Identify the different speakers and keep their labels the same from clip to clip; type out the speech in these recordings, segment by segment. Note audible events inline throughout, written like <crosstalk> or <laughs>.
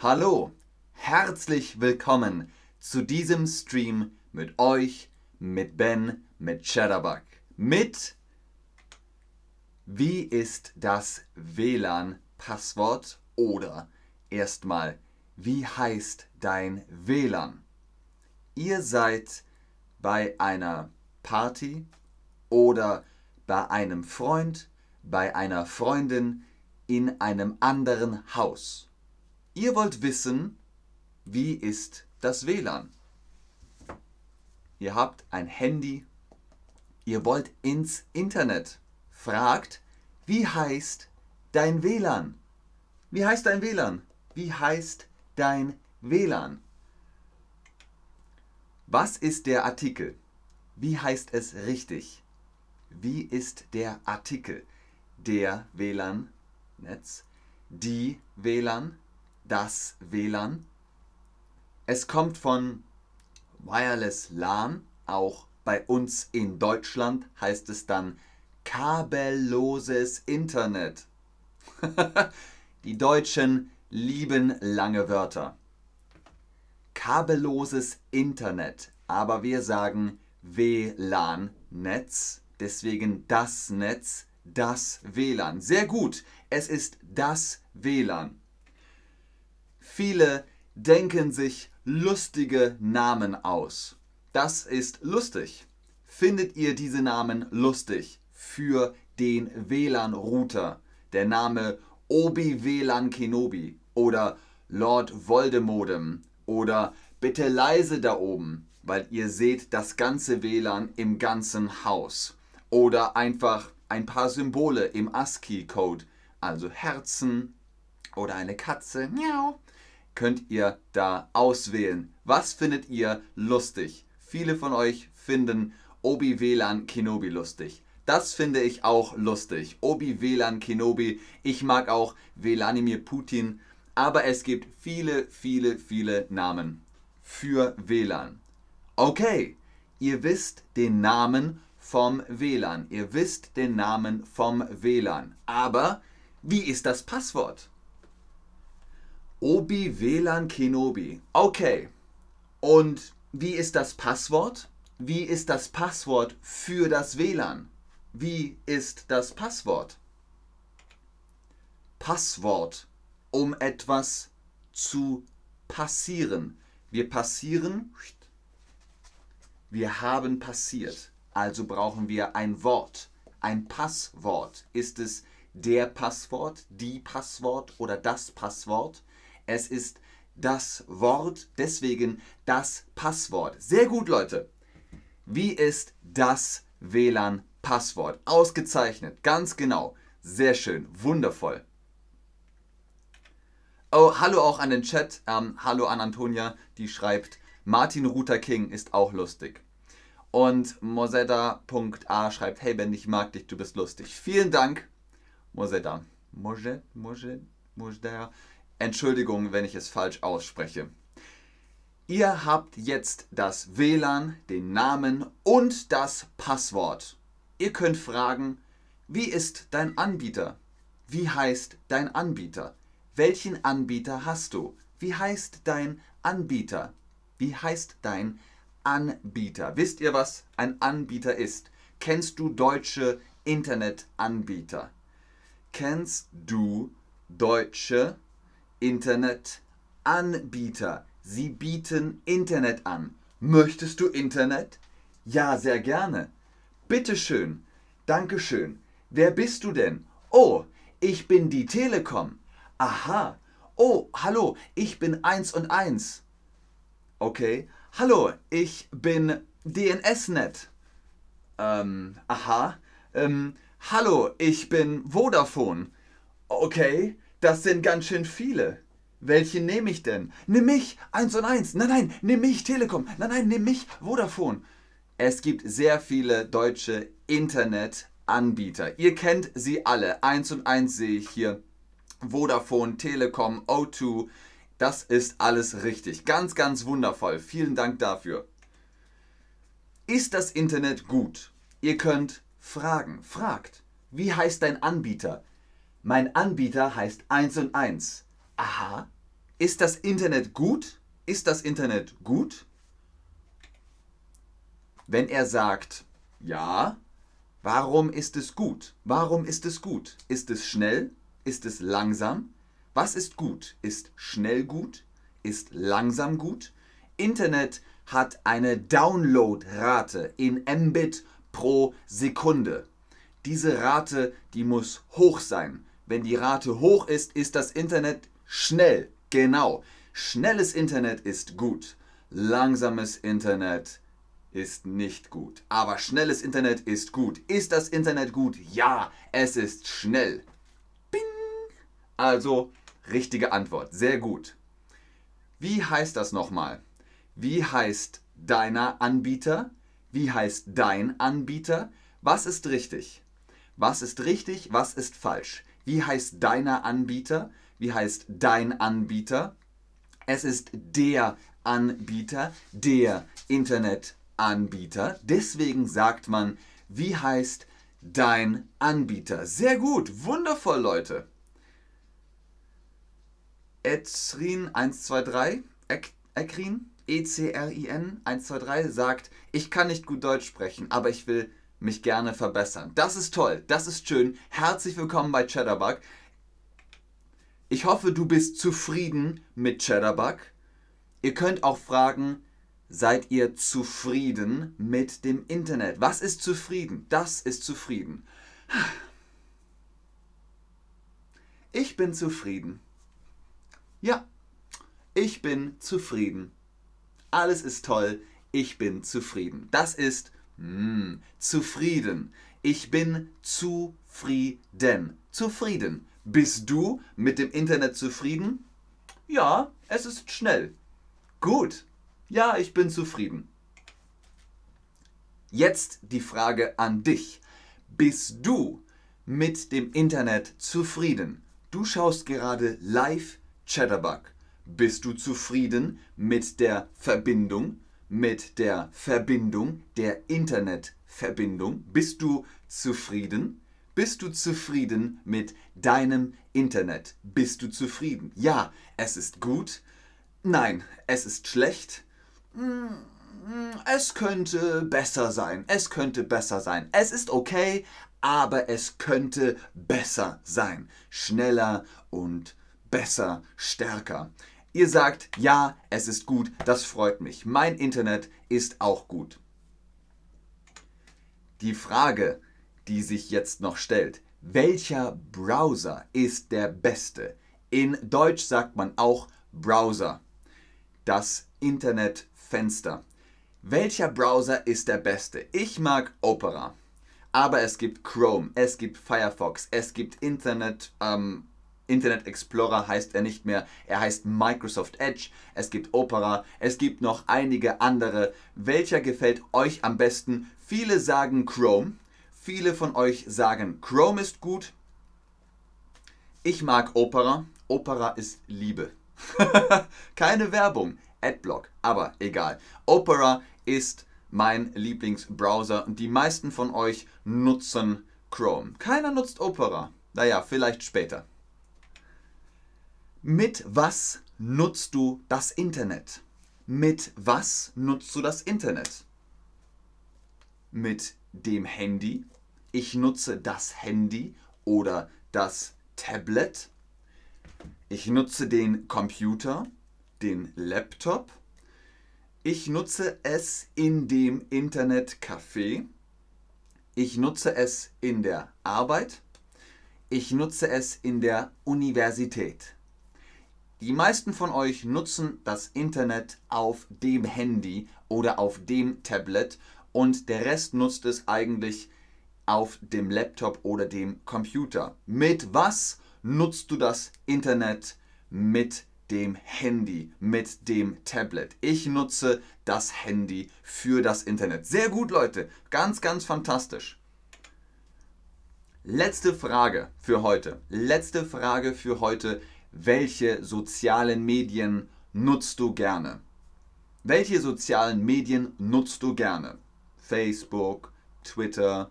Speaker 1: Hallo, herzlich willkommen zu diesem Stream mit euch, mit Ben, mit Chatterbug, mit Wie ist das WLAN-Passwort oder erstmal Wie heißt dein WLAN? Ihr seid bei einer Party oder bei einem Freund, bei einer Freundin in einem anderen Haus. Ihr wollt wissen, wie ist das WLAN? Ihr habt ein Handy, ihr wollt ins Internet, fragt, wie heißt dein WLAN? Wie heißt dein WLAN? Wie heißt dein WLAN? Was ist der Artikel? Wie heißt es richtig? Wie ist der Artikel? Der WLAN-Netz, die WLAN, das WLAN. Es kommt von Wireless LAN, auch bei uns in Deutschland heißt es dann kabelloses Internet. <laughs> Die Deutschen lieben lange Wörter. Kabelloses Internet, aber wir sagen WLAN-Netz, deswegen das Netz, das WLAN. Sehr gut, es ist das WLAN. Viele denken sich lustige Namen aus. Das ist lustig. Findet ihr diese Namen lustig für den WLAN-Router? Der Name Obi-WLAN Kenobi oder Lord Voldemodem oder bitte leise da oben, weil ihr seht das ganze WLAN im ganzen Haus. Oder einfach ein paar Symbole im ASCII-Code, also Herzen oder eine Katze, miau, könnt ihr da auswählen. Was findet ihr lustig? Viele von euch finden Obi-WLAN Kenobi lustig. Das finde ich auch lustig. Obi-WLAN Kenobi. Ich mag auch Wladimir Putin. Aber es gibt viele, viele, viele Namen für WLAN. Okay, ihr wisst den Namen vom WLAN. Ihr wisst den Namen vom WLAN. Aber wie ist das Passwort? Obi WLAN Kenobi. Okay. Und wie ist das Passwort? Wie ist das Passwort für das WLAN? Wie ist das Passwort? Passwort, um etwas zu passieren. Wir passieren, wir haben passiert. Also brauchen wir ein Wort, ein Passwort. Ist es der Passwort, die Passwort oder das Passwort? Es ist das Wort, deswegen das Passwort. Sehr gut, Leute. Wie ist das WLAN-Passwort? Ausgezeichnet, ganz genau. Sehr schön, wundervoll. Oh, hallo auch an den Chat. Ähm, hallo an Antonia, die schreibt, Martin Luther King ist auch lustig. Und Moseda.a schreibt, hey Ben, ich mag dich, du bist lustig. Vielen Dank, Moseda. Moje, Moje, Moseda. Entschuldigung, wenn ich es falsch ausspreche. Ihr habt jetzt das WLAN, den Namen und das Passwort. Ihr könnt fragen, wie ist dein Anbieter? Wie heißt dein Anbieter? Welchen Anbieter hast du? Wie heißt dein Anbieter? Wie heißt dein Anbieter? Wisst ihr, was ein Anbieter ist? Kennst du deutsche Internetanbieter? Kennst du deutsche Internetanbieter. Sie bieten Internet an. Möchtest du Internet? Ja, sehr gerne. Bitteschön. Dankeschön. Wer bist du denn? Oh, ich bin die Telekom. Aha. Oh, hallo, ich bin 1 und 1. Okay. Hallo, ich bin DNSNet. Ähm, aha. Ähm, hallo, ich bin Vodafone. Okay. Das sind ganz schön viele. Welche nehme ich denn? Nimm mich, eins und eins. Nein, nein, nimm mich, Telekom. Nein, nein, nimm mich, Vodafone. Es gibt sehr viele deutsche Internetanbieter. Ihr kennt sie alle. Eins und eins sehe ich hier. Vodafone, Telekom, O2. Das ist alles richtig. Ganz, ganz wundervoll. Vielen Dank dafür. Ist das Internet gut? Ihr könnt fragen. Fragt. Wie heißt dein Anbieter? Mein Anbieter heißt 1 und 1. Aha, Ist das Internet gut? Ist das Internet gut? Wenn er sagt, ja, warum ist es gut? Warum ist es gut? Ist es schnell? Ist es langsam? Was ist gut? Ist schnell gut? Ist langsam gut? Internet hat eine Downloadrate in Mbit pro Sekunde. Diese Rate, die muss hoch sein. Wenn die Rate hoch ist, ist das Internet schnell. Genau. Schnelles Internet ist gut. Langsames Internet ist nicht gut. Aber schnelles Internet ist gut. Ist das Internet gut? Ja, es ist schnell. Bing. Also richtige Antwort. Sehr gut. Wie heißt das nochmal? Wie heißt deiner Anbieter? Wie heißt dein Anbieter? Was ist richtig? Was ist richtig? Was ist falsch? Wie heißt deiner Anbieter? Wie heißt dein Anbieter? Es ist der Anbieter, der Internetanbieter. Deswegen sagt man, wie heißt dein Anbieter? Sehr gut, wundervoll, Leute. Etrin 123, Ekrin, E-C-R-I-N 123 sagt, ich kann nicht gut Deutsch sprechen, aber ich will mich gerne verbessern. Das ist toll, das ist schön. Herzlich willkommen bei Cheddarbug. Ich hoffe, du bist zufrieden mit Cheddarbug. Ihr könnt auch fragen, seid ihr zufrieden mit dem Internet? Was ist zufrieden? Das ist zufrieden. Ich bin zufrieden. Ja, ich bin zufrieden. Alles ist toll. Ich bin zufrieden. Das ist mm, zufrieden. Ich bin zufrieden. Zufrieden. Bist du mit dem Internet zufrieden? Ja, es ist schnell. Gut. Ja, ich bin zufrieden. Jetzt die Frage an dich. Bist du mit dem Internet zufrieden? Du schaust gerade live Chatterbug. Bist du zufrieden mit der Verbindung? Mit der Verbindung, der Internetverbindung? Bist du zufrieden? Bist du zufrieden mit deinem Internet? Bist du zufrieden? Ja, es ist gut. Nein, es ist schlecht. Es könnte besser sein. Es könnte besser sein. Es ist okay, aber es könnte besser sein. Schneller und besser, stärker. Ihr sagt, ja, es ist gut, das freut mich. Mein Internet ist auch gut. Die Frage, die sich jetzt noch stellt, welcher Browser ist der beste? In Deutsch sagt man auch Browser, das Internetfenster. Welcher Browser ist der beste? Ich mag Opera, aber es gibt Chrome, es gibt Firefox, es gibt Internet ähm, Internet Explorer heißt er nicht mehr, er heißt Microsoft Edge, es gibt Opera, es gibt noch einige andere. Welcher gefällt euch am besten? Viele sagen Chrome, viele von euch sagen Chrome ist gut. Ich mag Opera, Opera ist Liebe. <laughs> Keine Werbung, Adblock, aber egal. Opera ist mein Lieblingsbrowser und die meisten von euch nutzen Chrome. Keiner nutzt Opera. Naja, vielleicht später. Mit was nutzt du das Internet? Mit was nutzt du das Internet? Mit dem Handy. Ich nutze das Handy oder das Tablet. Ich nutze den Computer, den Laptop. Ich nutze es in dem Internetcafé. Ich nutze es in der Arbeit. Ich nutze es in der Universität. Die meisten von euch nutzen das Internet auf dem Handy oder auf dem Tablet und der Rest nutzt es eigentlich auf dem Laptop oder dem Computer. Mit was nutzt du das Internet? Mit dem Handy, mit dem Tablet. Ich nutze das Handy für das Internet. Sehr gut, Leute. Ganz, ganz fantastisch. Letzte Frage für heute. Letzte Frage für heute welche sozialen Medien nutzt du gerne? Welche sozialen Medien nutzt du gerne? Facebook, Twitter,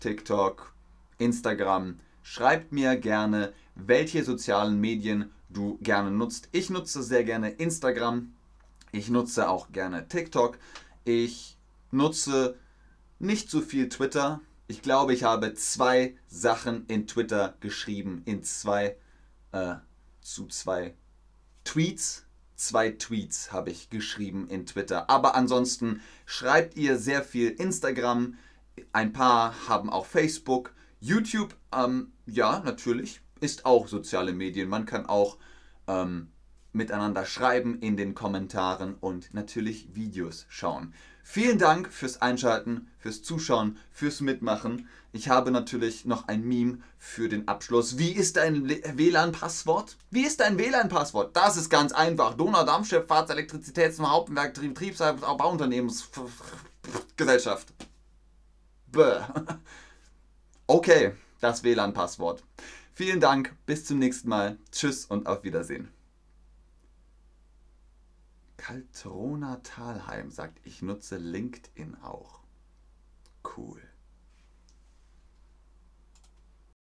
Speaker 1: TikTok, Instagram. Schreibt mir gerne, welche sozialen Medien du gerne nutzt. Ich nutze sehr gerne Instagram. Ich nutze auch gerne TikTok. Ich nutze nicht so viel Twitter. Ich glaube, ich habe zwei Sachen in Twitter geschrieben, in zwei, äh, zu zwei Tweets. Zwei Tweets habe ich geschrieben in Twitter. Aber ansonsten schreibt ihr sehr viel Instagram. Ein paar haben auch Facebook. YouTube, ähm, ja, natürlich, ist auch soziale Medien. Man kann auch ähm, miteinander schreiben in den Kommentaren und natürlich Videos schauen. Vielen Dank fürs Einschalten, fürs Zuschauen, fürs Mitmachen. Ich habe natürlich noch ein Meme für den Abschluss. Wie ist dein WLAN-Passwort? Wie ist dein WLAN-Passwort? Das ist ganz einfach. Donaudampfschifffahrts Elektrizitäts- und Hauptwerk Betriebsbauunternehmensgesellschaft. Bäh. <laughs> Okay, das WLAN-Passwort. Vielen Dank, bis zum nächsten Mal. Tschüss und auf Wiedersehen. Kaltrona Talheim sagt, ich nutze LinkedIn auch. Cool.